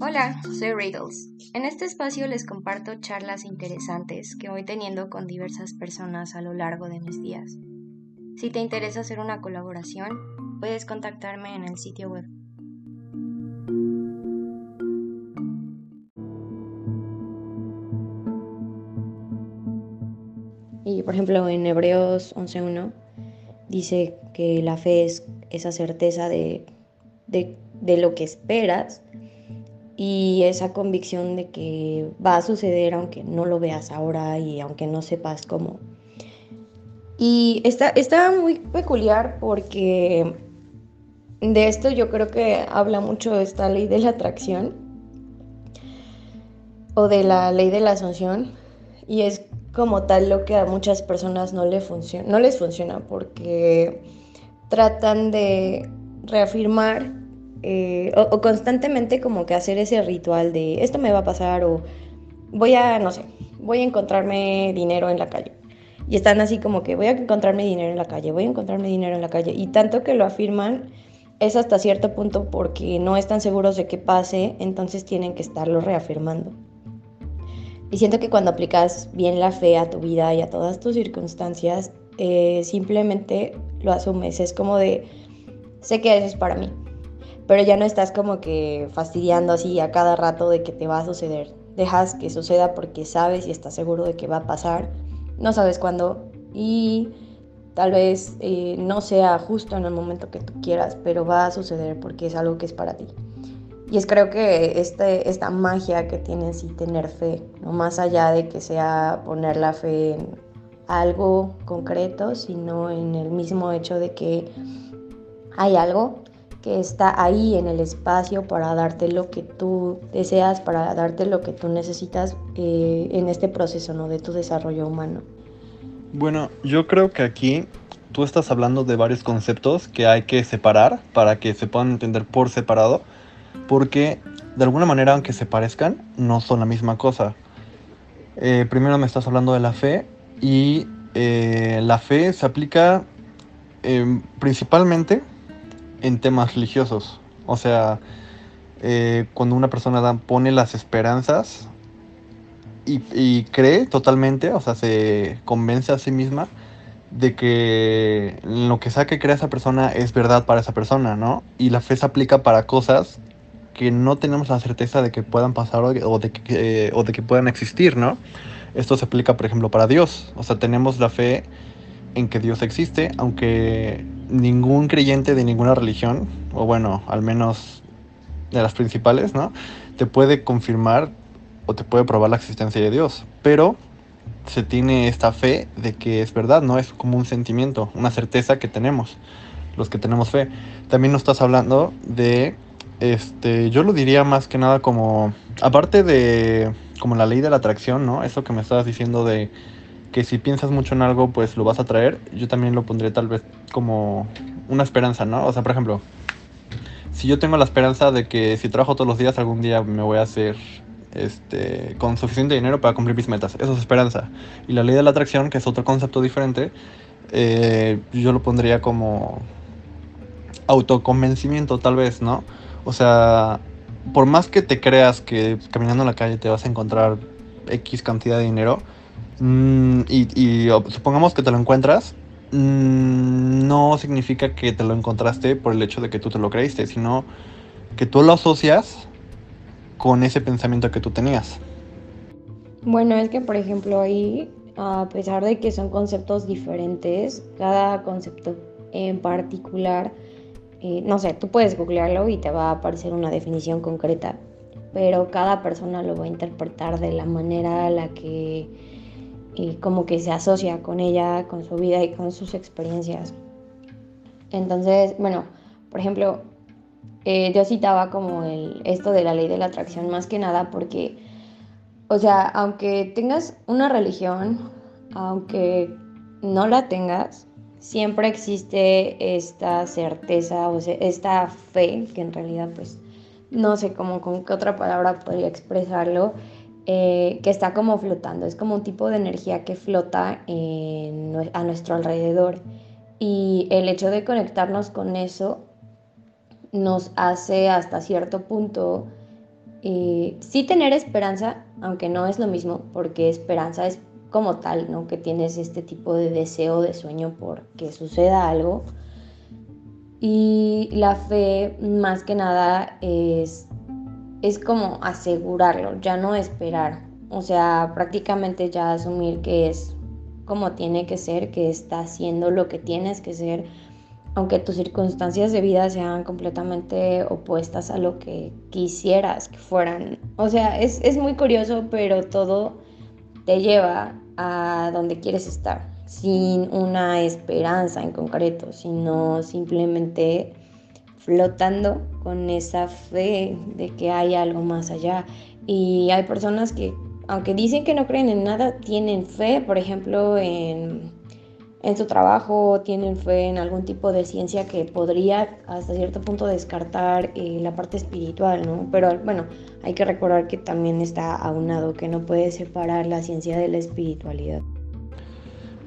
Hola, soy Riddles. En este espacio les comparto charlas interesantes que voy teniendo con diversas personas a lo largo de mis días. Si te interesa hacer una colaboración, puedes contactarme en el sitio web. Y por ejemplo, en Hebreos 11.1 dice que la fe es esa certeza de, de lo que esperas y esa convicción de que va a suceder aunque no lo veas ahora y aunque no sepas cómo. Y está, está muy peculiar porque de esto yo creo que habla mucho esta ley de la atracción o de la ley de la asunción y es como tal lo que a muchas personas no, le no les funciona porque tratan de reafirmar eh, o, constantemente como que hacer ese ritual de esto me va a pasar o voy a, no sé, voy a encontrarme dinero en la calle. Y están así como que voy a encontrarme dinero en la calle, voy a encontrarme dinero en la calle. Y tanto que lo afirman es hasta cierto punto porque no están seguros de que pase, entonces tienen que estarlo reafirmando. Y siento que cuando aplicas bien la fe a tu vida y a todas tus circunstancias, eh, simplemente lo asumes. Es como de, sé que eso es para mí pero ya no estás como que fastidiando así a cada rato de que te va a suceder. Dejas que suceda porque sabes y estás seguro de que va a pasar, no sabes cuándo y tal vez eh, no sea justo en el momento que tú quieras, pero va a suceder porque es algo que es para ti. Y es creo que este, esta magia que tienes y tener fe, no más allá de que sea poner la fe en algo concreto, sino en el mismo hecho de que hay algo que está ahí en el espacio para darte lo que tú deseas, para darte lo que tú necesitas eh, en este proceso ¿no? de tu desarrollo humano. Bueno, yo creo que aquí tú estás hablando de varios conceptos que hay que separar para que se puedan entender por separado, porque de alguna manera, aunque se parezcan, no son la misma cosa. Eh, primero me estás hablando de la fe y eh, la fe se aplica principalmente en temas religiosos. O sea, eh, cuando una persona pone las esperanzas y, cree totalmente, o sea, se convence a sí misma de que lo que sea que crea esa persona es verdad para esa persona, ¿no? Y la fe se aplica para cosas que no tenemos la certeza de que puedan pasar o de de que puedan existir, ¿no? Esto se aplica, por ejemplo, para Dios. O sea, tenemos la fe en que Dios existe, aunque ningún creyente de ninguna religión, o bueno, al menos de las principales, ¿no? Te puede confirmar o te puede probar la existencia de Dios. Pero se tiene esta fe de que es verdad, ¿no? Es como un sentimiento, una certeza que tenemos, los que tenemos fe. También nos estás hablando de, este, yo lo diría más que nada como, aparte de, como la ley de la atracción, ¿no? Eso que me estabas diciendo de que si piensas mucho en algo, pues lo vas a traer. Yo también lo pondré tal vez como una esperanza, ¿no? O sea, por ejemplo, si yo tengo la esperanza de que si trabajo todos los días, algún día me voy a hacer este, con suficiente dinero para cumplir mis metas. Eso es esperanza. Y la ley de la atracción, que es otro concepto diferente, eh, yo lo pondría como autoconvencimiento, tal vez, ¿no? O sea, por más que te creas que caminando en la calle te vas a encontrar X cantidad de dinero, Mm, y, supongamos que te lo encuentras, mm, no significa que te lo encontraste por el hecho de que tú te lo creíste, sino que tú lo asocias con ese pensamiento que tú tenías. Bueno, es que por ejemplo ahí, a pesar de que son conceptos diferentes, cada concepto en particular, no sé, tú puedes googlearlo y te va a aparecer una definición concreta, pero cada persona lo va a interpretar de la manera a la que como que se asocia con ella, con su vida y con sus experiencias. Entonces, bueno, por ejemplo, eh, yo citaba como el, esto de la ley de la atracción más que nada porque, o sea, aunque tengas una religión, aunque no la tengas, siempre existe esta certeza o esta fe, que en realidad pues no sé cómo con qué otra palabra podría expresarlo, eh, que está como flotando, es como un tipo de energía que flota a nuestro alrededor. Y el hecho de conectarnos con eso nos hace hasta cierto punto eh, sí tener esperanza, aunque no es lo mismo, porque esperanza es como tal, ¿no? Que tienes este tipo de deseo, de sueño por que suceda algo. Y la fe, más que nada, es, es como asegurarlo, ya no esperar. O sea, prácticamente ya asumir que es como tiene que ser, que está haciendo lo que tienes que ser, aunque tus circunstancias de vida sean completamente opuestas a lo que quisieras que fueran. O sea, es, es muy curioso, pero todo te lleva a donde quieres estar, sin una esperanza en concreto, sino simplemente flotando con esa fe de que hay algo más allá. Y hay personas que, aunque dicen que no creen en nada, tienen fe, por ejemplo, en, en su trabajo, tienen fe en algún tipo de ciencia que podría hasta cierto punto descartar eh, la parte espiritual, ¿no? Pero bueno, hay que recordar que también está aunado, que no puede separar la ciencia de la espiritualidad.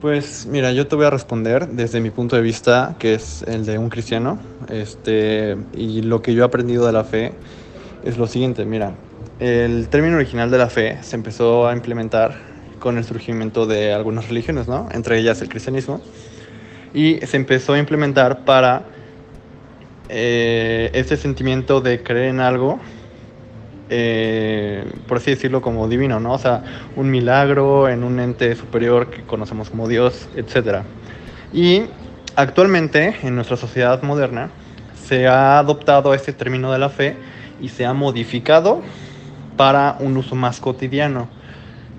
Pues mira, yo te voy a responder desde mi punto de vista, que es el de un cristiano, este, y lo que yo he aprendido de la fe es lo siguiente, mira, el término original de la fe se empezó a implementar con el surgimiento de algunas religiones, ¿no? Entre ellas el cristianismo, y se empezó a implementar para eh, ese sentimiento de creer en algo eh, por así decirlo, como divino, ¿no? O sea, un milagro en un ente superior que conocemos como Dios, etc. Y actualmente, en nuestra sociedad moderna, se ha adoptado este término de la fe y se ha modificado para un uso más cotidiano.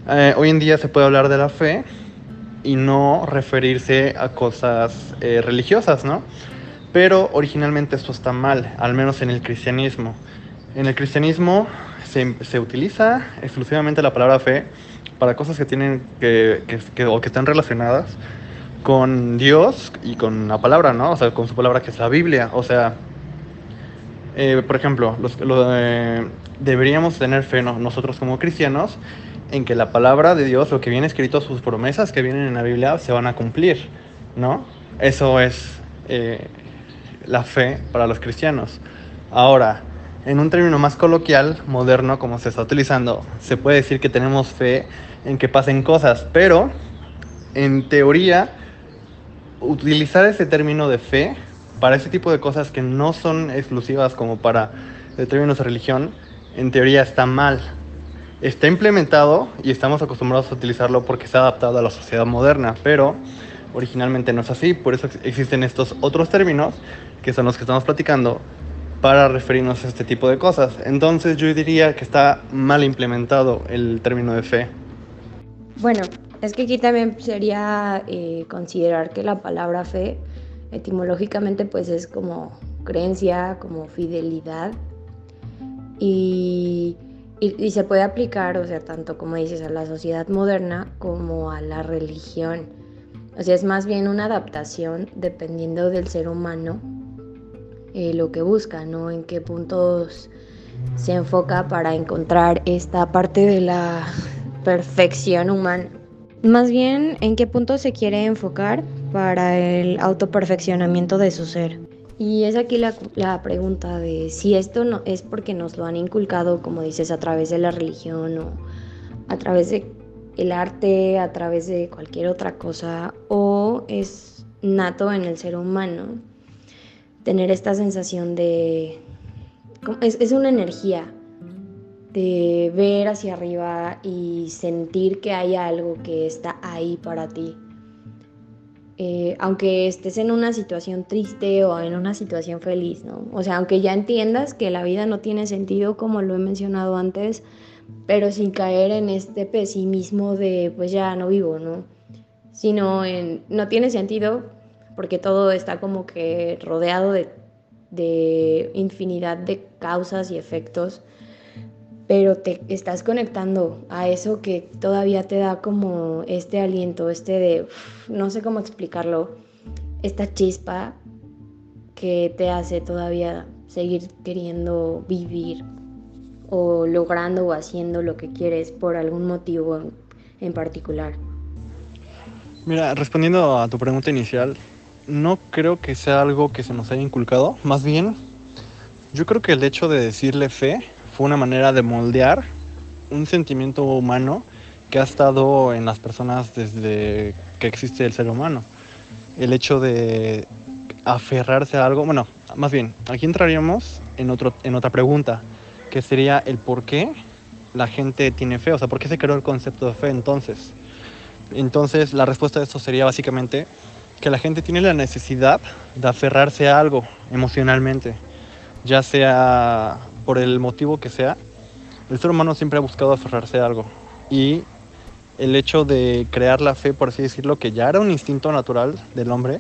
Eh, hoy en día se puede hablar de la fe y no referirse a cosas eh, religiosas, ¿no? Pero originalmente esto está mal, al menos en el cristianismo. En el cristianismo se, se, utiliza exclusivamente la palabra fe para cosas que tienen que, que, o que están relacionadas con Dios y con la palabra, ¿no? O sea, con su palabra que es la Biblia. O sea, eh, por ejemplo, los, lo, deberíamos tener fe nosotros como cristianos en que la palabra de Dios, lo que viene escrito, sus promesas que vienen en la Biblia, se van a cumplir, ¿no? Eso es eh, la fe para los cristianos. Ahora, en un término más coloquial, moderno, como se está utilizando, se puede decir que tenemos fe en que pasen cosas, pero en teoría, utilizar ese término de fe para ese tipo de cosas que no son exclusivas como para el término de religión, en teoría está mal. Está implementado y estamos acostumbrados a utilizarlo porque se ha adaptado a la sociedad moderna, pero originalmente no es así, por eso existen estos otros términos que son los que estamos platicando para referirnos a este tipo de cosas. Entonces yo diría que está mal implementado el término de fe. Bueno, es que aquí también sería eh, considerar que la palabra fe etimológicamente pues es como creencia, como fidelidad y, y, se puede aplicar, o sea, tanto como dices, a la sociedad moderna como a la religión. O sea, es más bien una adaptación dependiendo del ser humano eh, lo que busca, ¿no? En qué puntos se enfoca para encontrar esta parte de la perfección humana. Más bien, en qué punto se quiere enfocar para el autoperfeccionamiento de su ser. Y es aquí la, la, pregunta de si esto no es porque nos lo han inculcado, como dices, a través de la religión o a través de el arte, a través de cualquier otra cosa, o es nato en el ser humano tener esta sensación de... Es, es una energía de ver hacia arriba y sentir que hay algo que está ahí para ti. Eh, aunque estés en una situación triste o en una situación feliz, ¿no? O sea, aunque ya entiendas que la vida no tiene sentido, como lo he mencionado antes, pero sin caer en este pesimismo de, pues ya no vivo, ¿no? Sino en, no tiene sentido, porque todo está como que rodeado de, de infinidad de causas y efectos, pero te estás conectando a eso que todavía te da como este aliento, este de, no sé cómo explicarlo, esta chispa que te hace todavía seguir queriendo vivir o logrando o haciendo lo que quieres por algún motivo en, particular. Mira, respondiendo a tu pregunta inicial, no creo que sea algo que se nos haya inculcado. Más bien, yo creo que el hecho de decirle fe fue una manera de moldear un sentimiento humano que ha estado en las personas desde que existe el ser humano. El hecho de aferrarse a algo, bueno, más bien, aquí entraríamos en, otro, en otra pregunta, que sería el por qué la gente tiene fe, o sea, por qué se creó el concepto de fe entonces. Entonces, la respuesta de esto sería básicamente que la gente tiene la necesidad de aferrarse a algo emocionalmente, ya sea por el motivo que sea. El ser humano siempre ha buscado aferrarse a algo y el hecho de crear la fe, por así decirlo, que ya era un instinto natural del hombre,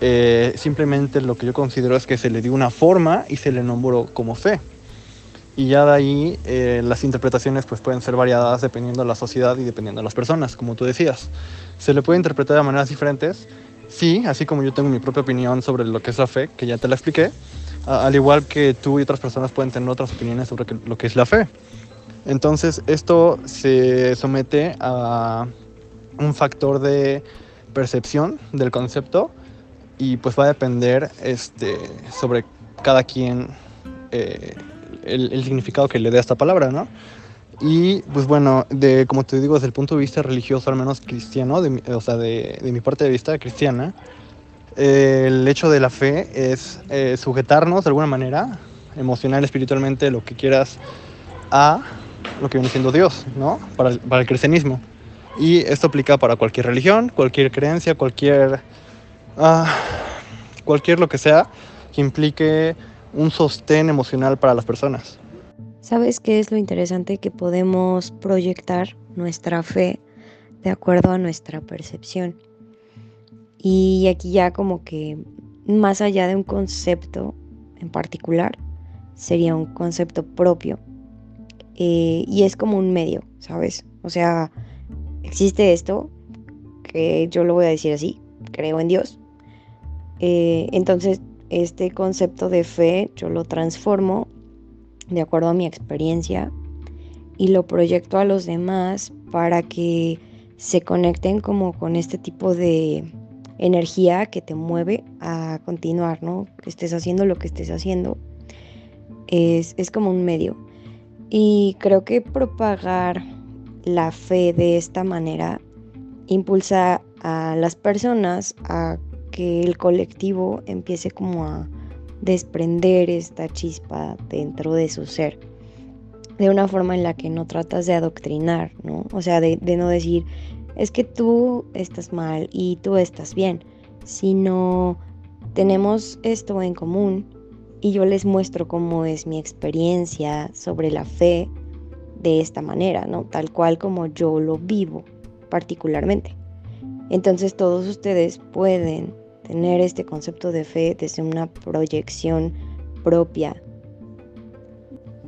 eh, simplemente lo que yo considero es que se le dio una forma y se le nombró como fe. Y ya de ahí eh, las interpretaciones pues pueden ser variadas dependiendo de la sociedad y dependiendo de las personas, como tú decías. Se le puede interpretar de maneras diferentes, sí, así como yo tengo mi propia opinión sobre lo que es la fe, que ya te la expliqué, al igual que tú y otras personas pueden tener otras opiniones sobre lo que es la fe. Entonces esto se somete a un factor de percepción del concepto y pues va a depender este, sobre cada quien eh, el, significado que le dé a esta palabra, ¿no? Y pues bueno, de, como te digo, desde el punto de vista religioso, al menos cristiano, o sea, de, mi parte de vista cristiana, el hecho de la fe es eh, sujetarnos de alguna manera, emocional, espiritualmente, lo que quieras, a lo que viene siendo Dios, ¿no? Para el, para cristianismo. Y esto aplica para cualquier religión, cualquier creencia, cualquier, ah, cualquier lo que sea que implique un sostén emocional para las personas. ¿Sabes qué es lo interesante? Que podemos proyectar nuestra fe de acuerdo a nuestra percepción. Y aquí ya como que más allá de un concepto en particular, sería un concepto propio. Eh, y es como un medio, ¿sabes? O sea, existe esto, que yo lo voy a decir así, creo en Dios. Eh, entonces este concepto de fe yo lo transformo de acuerdo a mi experiencia y lo proyecto a los demás para que se conecten como con este tipo de energía que te mueve a continuar, ¿no? Que estés haciendo lo que estés haciendo. Es, es como un medio. Y creo que propagar la fe de esta manera impulsa a las personas a que el colectivo empiece como a desprender esta chispa dentro de su ser de una forma en la que no tratas de adoctrinar, ¿no? O sea, de, no decir, es que tú estás mal y tú estás bien, sino tenemos esto en común y yo les muestro cómo es mi experiencia sobre la fe de esta manera, ¿no? Tal cual como yo lo vivo particularmente. Entonces todos ustedes pueden tener este concepto de fe desde una proyección propia.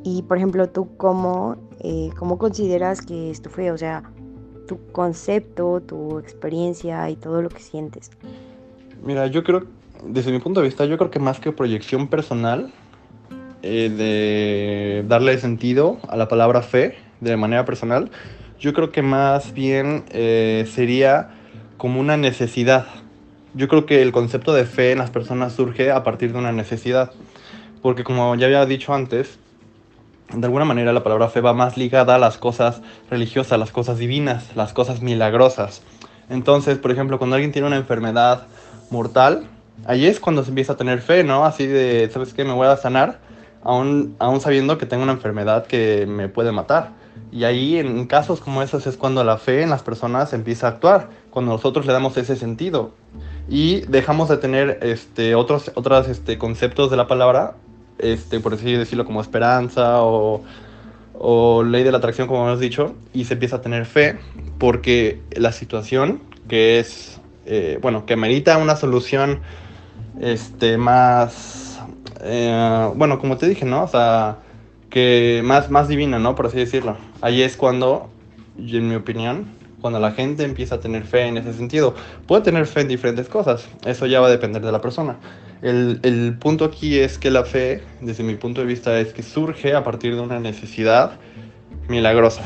Y por ejemplo, ¿tú cómo, eh, cómo consideras que es tu fe? O sea, tu concepto, tu experiencia y todo lo que sientes. Mira, yo creo, desde mi punto de vista, yo creo que más que proyección personal, eh, de darle sentido a la palabra fe de manera personal, yo creo que más bien eh, sería como una necesidad yo creo que el concepto de fe en las personas surge a partir de una necesidad. Porque como ya había dicho antes, de alguna manera la palabra fe va más ligada a las cosas religiosas, las cosas divinas, las cosas milagrosas. Entonces, por ejemplo, cuando alguien tiene una enfermedad mortal, ahí es cuando se empieza a tener fe, ¿no? Así de, ¿sabes qué? Me voy a sanar, aún, aún sabiendo que tengo una enfermedad que me puede matar. Y ahí, en casos como esos, es cuando la fe en las personas empieza a actuar, cuando nosotros le damos ese sentido y dejamos de tener este, otros, otros este, conceptos de la palabra, este, por así decirlo, como esperanza o, o ley de la atracción, como hemos dicho, y se empieza a tener fe porque la situación que es, eh, bueno, que merita una solución este, más, eh, bueno, como te dije, ¿no? O sea, que más, más divina, ¿no? Por así decirlo. Ahí es cuando, en mi opinión, cuando la gente empieza a tener fe en ese sentido. Puede tener fe en diferentes cosas, eso ya va a depender de la persona. El, el, punto aquí es que la fe, desde mi punto de vista, es que surge a partir de una necesidad milagrosa.